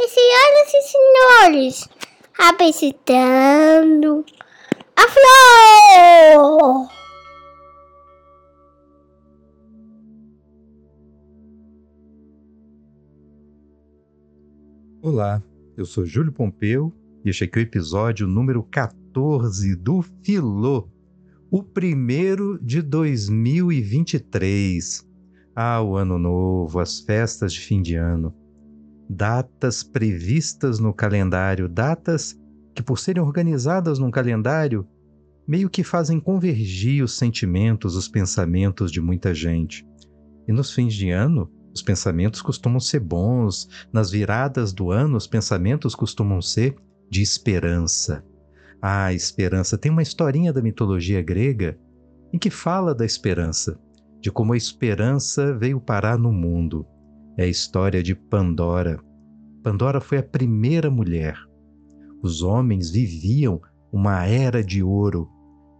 E senhoras e senhores, apresentando a flor! Olá, eu sou Júlio Pompeu e este aqui é o episódio número 14 do Filô, o primeiro de 2023. Ah, o ano novo, as festas de fim de ano. Datas previstas no calendário, datas que, por serem organizadas num calendário, meio que fazem convergir os sentimentos, os pensamentos de muita gente. E nos fins de ano, os pensamentos costumam ser bons, nas viradas do ano, os pensamentos costumam ser de esperança. Ah, esperança. Tem uma historinha da mitologia grega em que fala da esperança de como a esperança veio parar no mundo. É a história de Pandora. Pandora foi a primeira mulher. Os homens viviam uma era de ouro,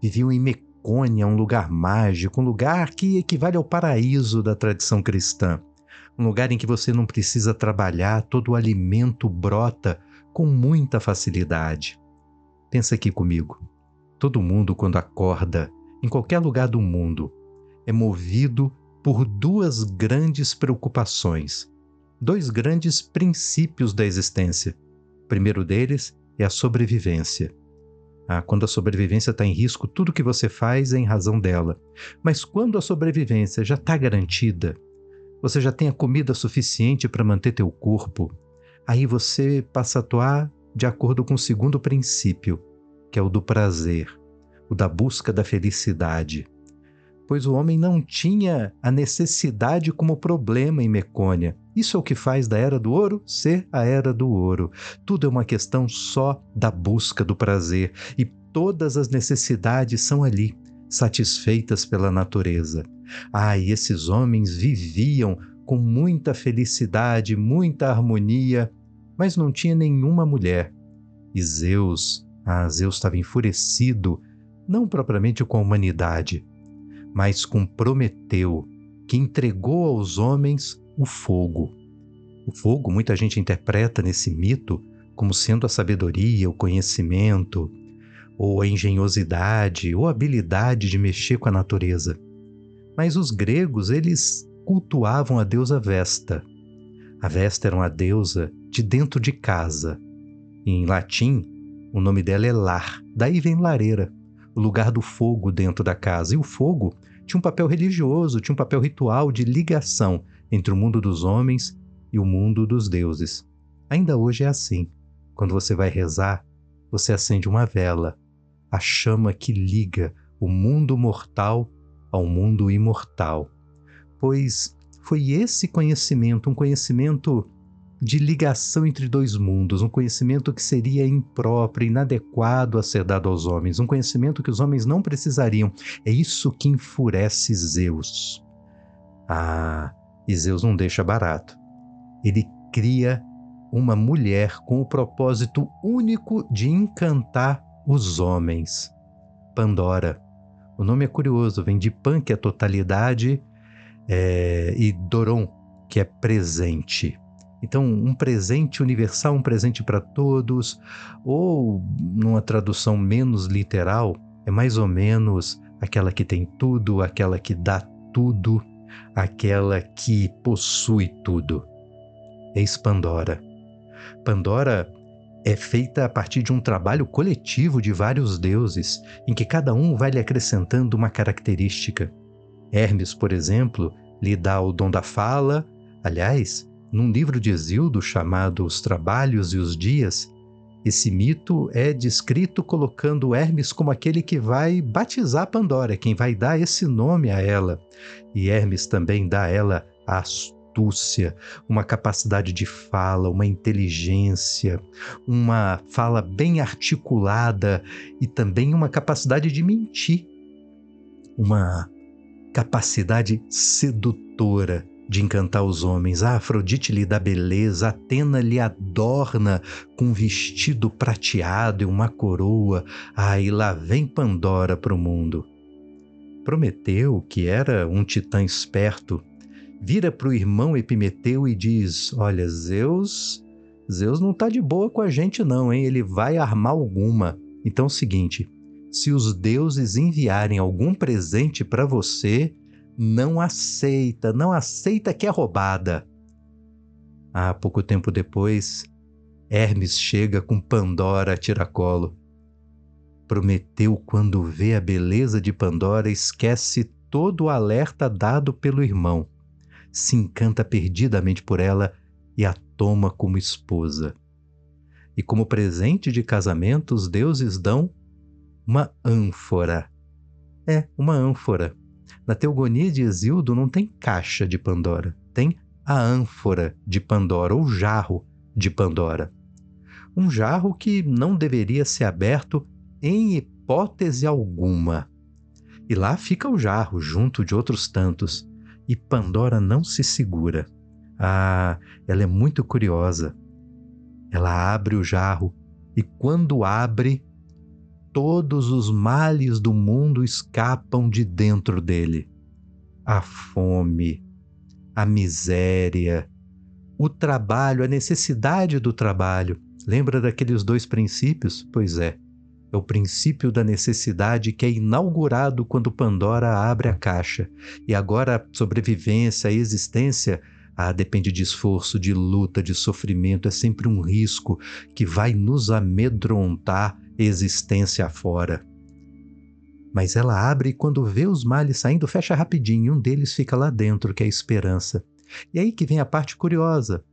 viviam em Mecônia, um lugar mágico, um lugar que equivale ao paraíso da tradição cristã. Um lugar em que você não precisa trabalhar, todo o alimento brota com muita facilidade. Pensa aqui comigo. Todo mundo, quando acorda, em qualquer lugar do mundo, é movido por duas grandes preocupações, dois grandes princípios da existência. O primeiro deles é a sobrevivência. Ah, quando a sobrevivência está em risco, tudo que você faz é em razão dela. Mas quando a sobrevivência já está garantida, você já tem a comida suficiente para manter teu corpo, aí você passa a atuar de acordo com o segundo princípio, que é o do prazer, o da busca da felicidade pois o homem não tinha a necessidade como problema em Mecônia. Isso é o que faz da Era do Ouro ser a Era do Ouro. Tudo é uma questão só da busca do prazer e todas as necessidades são ali, satisfeitas pela natureza. Ah, e esses homens viviam com muita felicidade, muita harmonia, mas não tinha nenhuma mulher. E Zeus, ah, Zeus estava enfurecido, não propriamente com a humanidade, mas com Prometeu, que entregou aos homens o fogo. O fogo, muita gente interpreta nesse mito como sendo a sabedoria, o conhecimento, ou a engenhosidade, ou a habilidade de mexer com a natureza. Mas os gregos, eles cultuavam a deusa Vesta. A Vesta era uma deusa de dentro de casa. Em latim, o nome dela é lar, daí vem lareira o lugar do fogo dentro da casa. E o fogo tinha um papel religioso, tinha um papel ritual de ligação entre o mundo dos homens e o mundo dos deuses. Ainda hoje é assim. Quando você vai rezar, você acende uma vela, a chama que liga o mundo mortal ao mundo imortal. Pois foi esse conhecimento, um conhecimento de ligação entre dois mundos, um conhecimento que seria impróprio, inadequado a ser dado aos homens, um conhecimento que os homens não precisariam. É isso que enfurece Zeus. Ah, e Zeus não deixa barato. Ele cria uma mulher com o propósito único de encantar os homens. Pandora. O nome é curioso, vem de Pan, que é totalidade, é, e Doron, que é presente. Então, um presente universal, um presente para todos, ou numa tradução menos literal, é mais ou menos aquela que tem tudo, aquela que dá tudo, aquela que possui tudo. Eis Pandora. Pandora é feita a partir de um trabalho coletivo de vários deuses, em que cada um vai lhe acrescentando uma característica. Hermes, por exemplo, lhe dá o dom da fala, aliás, num livro de Exildo chamado Os Trabalhos e os Dias, esse mito é descrito colocando Hermes como aquele que vai batizar Pandora, quem vai dar esse nome a ela. E Hermes também dá a ela a astúcia, uma capacidade de fala, uma inteligência, uma fala bem articulada e também uma capacidade de mentir, uma capacidade sedutora de encantar os homens. A Afrodite lhe dá beleza, Atena lhe adorna com um vestido prateado e uma coroa. E lá vem Pandora para o mundo. Prometeu, que era um titã esperto, vira para o irmão Epimeteu e diz: Olha, Zeus Zeus não tá de boa com a gente não, hein? Ele vai armar alguma. Então é o seguinte, se os deuses enviarem algum presente para você, não aceita, não aceita que é roubada. Ah, pouco tempo depois, Hermes chega com Pandora a tiracolo. Prometeu, quando vê a beleza de Pandora, esquece todo o alerta dado pelo irmão, se encanta perdidamente por ela e a toma como esposa. E como presente de casamento, os deuses dão uma ânfora. É, uma ânfora. Na teogonia de Exildo não tem caixa de Pandora, tem a ânfora de Pandora, ou jarro de Pandora. Um jarro que não deveria ser aberto em hipótese alguma. E lá fica o jarro, junto de outros tantos, e Pandora não se segura. Ah, ela é muito curiosa. Ela abre o jarro e, quando abre, todos os males do mundo escapam de dentro dele. A fome, a miséria, o trabalho, a necessidade do trabalho. Lembra daqueles dois princípios? Pois é. É o princípio da necessidade que é inaugurado quando Pandora abre a caixa. E agora a sobrevivência, a existência, ah, depende de esforço, de luta, de sofrimento, é sempre um risco que vai nos amedrontar existência afora. Mas ela abre e quando vê os males saindo, fecha rapidinho, um deles fica lá dentro, que é a esperança. E aí que vem a parte curiosa,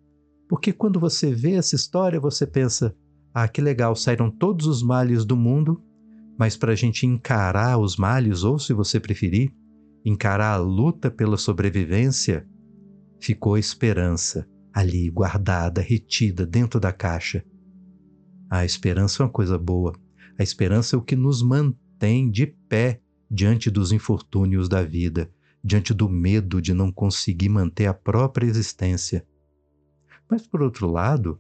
porque quando você vê essa história, você pensa: ah, que legal, saíram todos os males do mundo, mas para a gente encarar os males, ou se você preferir, encarar a luta pela sobrevivência, ficou a esperança ali guardada, retida dentro da caixa. A esperança é uma coisa boa. A esperança é o que nos mantém de pé diante dos infortúnios da vida, diante do medo de não conseguir manter a própria existência. Mas, por outro lado,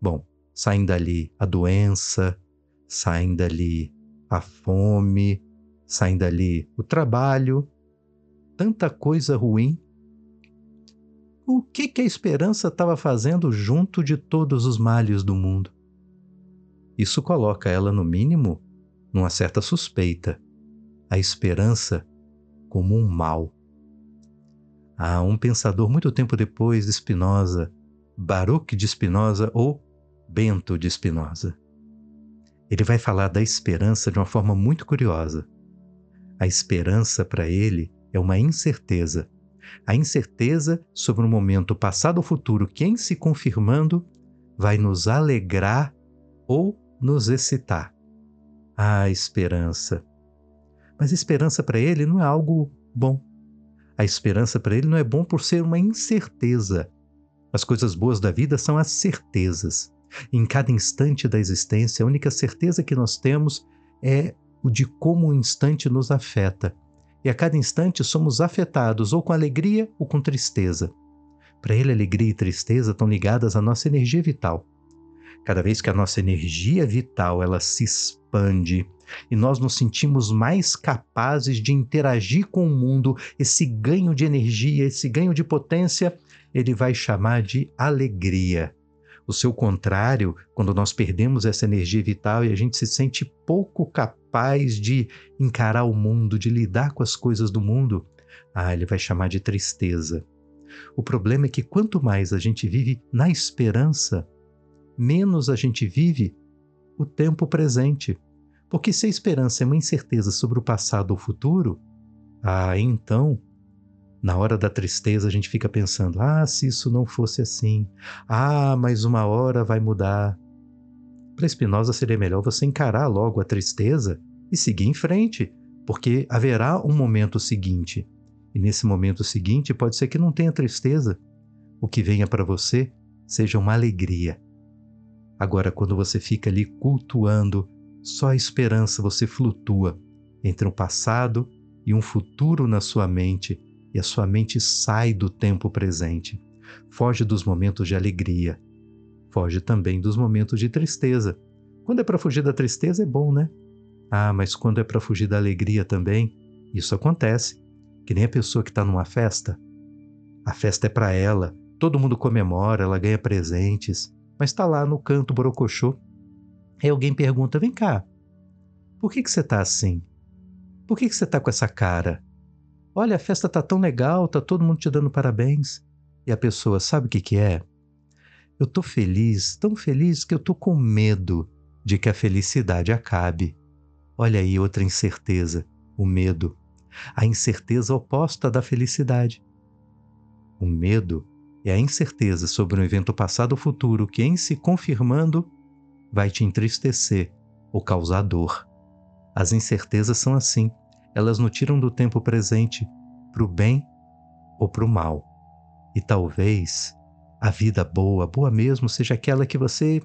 bom, saem dali a doença, saem dali a fome, saem dali o trabalho, tanta coisa ruim. O que, que a esperança estava fazendo junto de todos os males do mundo? Isso coloca ela, no mínimo, numa certa suspeita. A esperança como um mal. Há um pensador muito tempo depois de Spinoza, Baruch de Spinoza ou Bento de Spinoza. Ele vai falar da esperança de uma forma muito curiosa. A esperança para ele é uma incerteza. A incerteza sobre um momento passado ou futuro que, em se confirmando, vai nos alegrar ou nos excitar. A esperança. Mas esperança para ele não é algo bom. A esperança para ele não é bom por ser uma incerteza. As coisas boas da vida são as certezas. Em cada instante da existência, a única certeza que nós temos é o de como o instante nos afeta. E a cada instante somos afetados ou com alegria ou com tristeza. Para ele, alegria e tristeza estão ligadas à nossa energia vital. Cada vez que a nossa energia vital ela se expande e nós nos sentimos mais capazes de interagir com o mundo, esse ganho de energia, esse ganho de potência, ele vai chamar de alegria o seu contrário, quando nós perdemos essa energia vital e a gente se sente pouco capaz de encarar o mundo, de lidar com as coisas do mundo, ah, ele vai chamar de tristeza. O problema é que quanto mais a gente vive na esperança, menos a gente vive o tempo presente. Porque se a esperança é uma incerteza sobre o passado ou futuro, ah, então na hora da tristeza, a gente fica pensando: ah, se isso não fosse assim, ah, mas uma hora vai mudar. Para Spinoza seria melhor você encarar logo a tristeza e seguir em frente, porque haverá um momento seguinte. E nesse momento seguinte pode ser que não tenha tristeza. O que venha para você seja uma alegria. Agora, quando você fica ali cultuando só a esperança, você flutua entre um passado e um futuro na sua mente e a sua mente sai do tempo presente. Foge dos momentos de alegria. Foge também dos momentos de tristeza. Quando é para fugir da tristeza é bom, né? Ah, mas quando é para fugir da alegria também, isso acontece. Que nem a pessoa que está numa festa. A festa é para ela, todo mundo comemora, ela ganha presentes. mas está lá no canto borocochô. Aí alguém pergunta: vem cá, por que, que você está assim? Por que, que você está com essa cara? Olha, a festa tá tão legal, tá todo mundo te dando parabéns. E a pessoa sabe o que, que é? Eu tô feliz, tão feliz que eu tô com medo de que a felicidade acabe. Olha aí outra incerteza, o medo. A incerteza oposta da felicidade. O medo é a incerteza sobre um evento passado ou futuro que, em se confirmando, vai te entristecer ou causar dor. As incertezas são assim, elas nos tiram do tempo presente para o bem ou para o mal. E talvez a vida boa, boa mesmo, seja aquela que você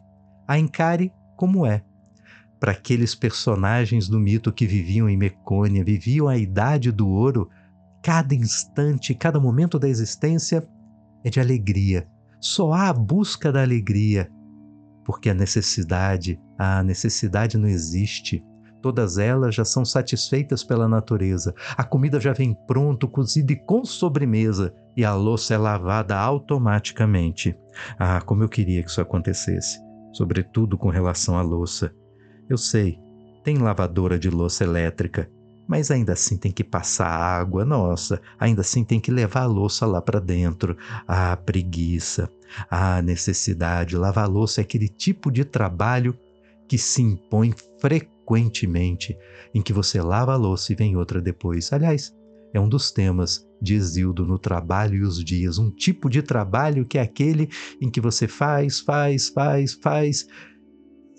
a encare como é. Para aqueles personagens do mito que viviam em Mecônia, viviam a idade do ouro, cada instante, cada momento da existência é de alegria. Só há a busca da alegria, porque a necessidade, a necessidade não existe. Todas elas já são satisfeitas pela natureza. A comida já vem pronto, cozida e com sobremesa, e a louça é lavada automaticamente. Ah, como eu queria que isso acontecesse, sobretudo com relação à louça. Eu sei, tem lavadora de louça elétrica, mas ainda assim tem que passar água, nossa, ainda assim tem que levar a louça lá para dentro. Ah, preguiça, ah, necessidade. Lavar louça é aquele tipo de trabalho que se impõe frequentemente, em que você lava a louça e vem outra depois. Aliás, é um dos temas de Exildo no Trabalho e os Dias, um tipo de trabalho que é aquele em que você faz, faz, faz, faz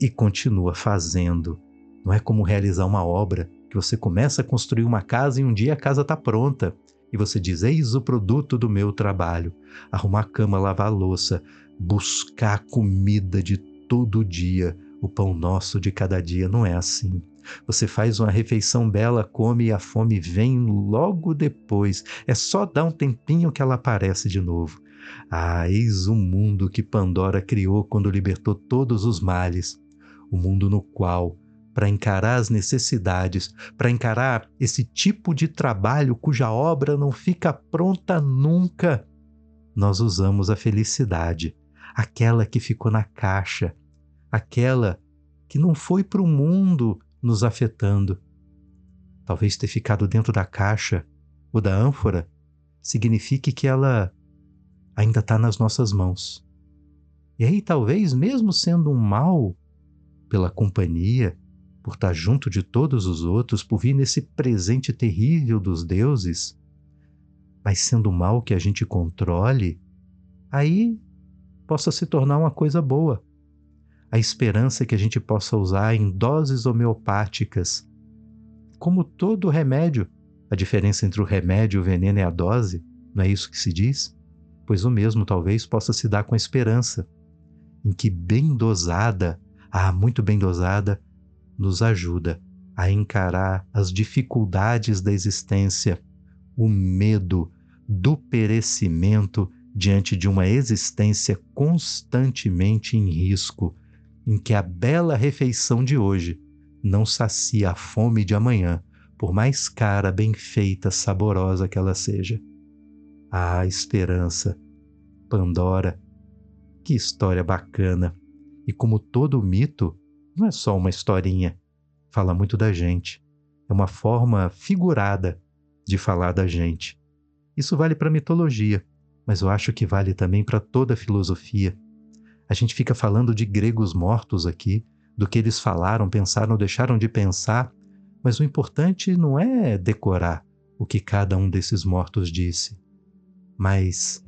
e continua fazendo. Não é como realizar uma obra que você começa a construir uma casa e um dia a casa está pronta e você diz: Eis o produto do meu trabalho. Arrumar a cama, lavar a louça, buscar comida de todo dia, o pão nosso de cada dia. Não é assim. Você faz uma refeição bela, come e a fome vem logo depois. É só dar um tempinho que ela aparece de novo. Ah, eis o mundo que Pandora criou quando libertou todos os males. O mundo no qual para encarar as necessidades, para encarar esse tipo de trabalho cuja obra não fica pronta nunca, nós usamos a felicidade, aquela que ficou na caixa, aquela que não foi para o mundo nos afetando. Talvez ter ficado dentro da caixa ou da ânfora signifique que ela ainda está nas nossas mãos. E aí, talvez, mesmo sendo um mal pela companhia, por estar junto de todos os outros, por vir nesse presente terrível dos deuses, mas sendo mal que a gente controle, aí possa se tornar uma coisa boa. A esperança que a gente possa usar em doses homeopáticas. Como todo remédio, a diferença entre o remédio, o veneno e a dose, não é isso que se diz? Pois o mesmo talvez possa se dar com a esperança, em que bem dosada, ah, muito bem dosada, nos ajuda a encarar as dificuldades da existência, o medo do perecimento diante de uma existência constantemente em risco, em que a bela refeição de hoje não sacia a fome de amanhã, por mais cara, bem feita, saborosa que ela seja. Ah, esperança, Pandora, que história bacana! E como todo mito, não é só uma historinha, fala muito da gente. É uma forma figurada de falar da gente. Isso vale para mitologia, mas eu acho que vale também para toda a filosofia. A gente fica falando de gregos mortos aqui, do que eles falaram, pensaram, deixaram de pensar, mas o importante não é decorar o que cada um desses mortos disse, mas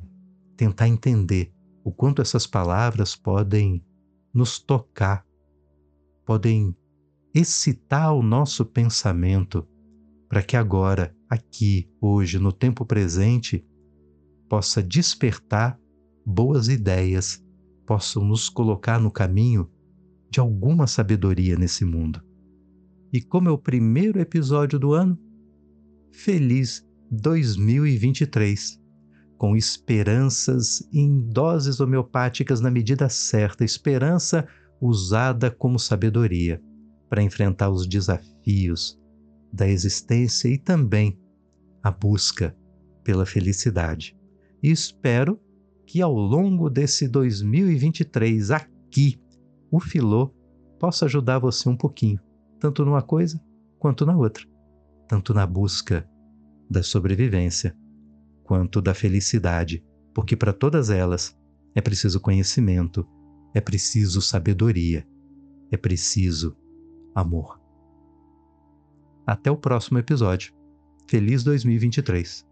tentar entender o quanto essas palavras podem nos tocar podem excitar o nosso pensamento para que agora, aqui, hoje, no tempo presente, possa despertar boas ideias, possam nos colocar no caminho de alguma sabedoria nesse mundo. E como é o primeiro episódio do ano, feliz 2023, com esperanças em doses homeopáticas na medida certa, esperança usada como sabedoria para enfrentar os desafios da existência e também a busca pela felicidade. E espero que ao longo desse 2023, a que o Filô possa ajudar você um pouquinho, tanto numa coisa quanto na outra, tanto na busca da sobrevivência quanto da felicidade, porque para todas elas é preciso conhecimento, é preciso sabedoria, é preciso amor. Até o próximo episódio. Feliz 2023!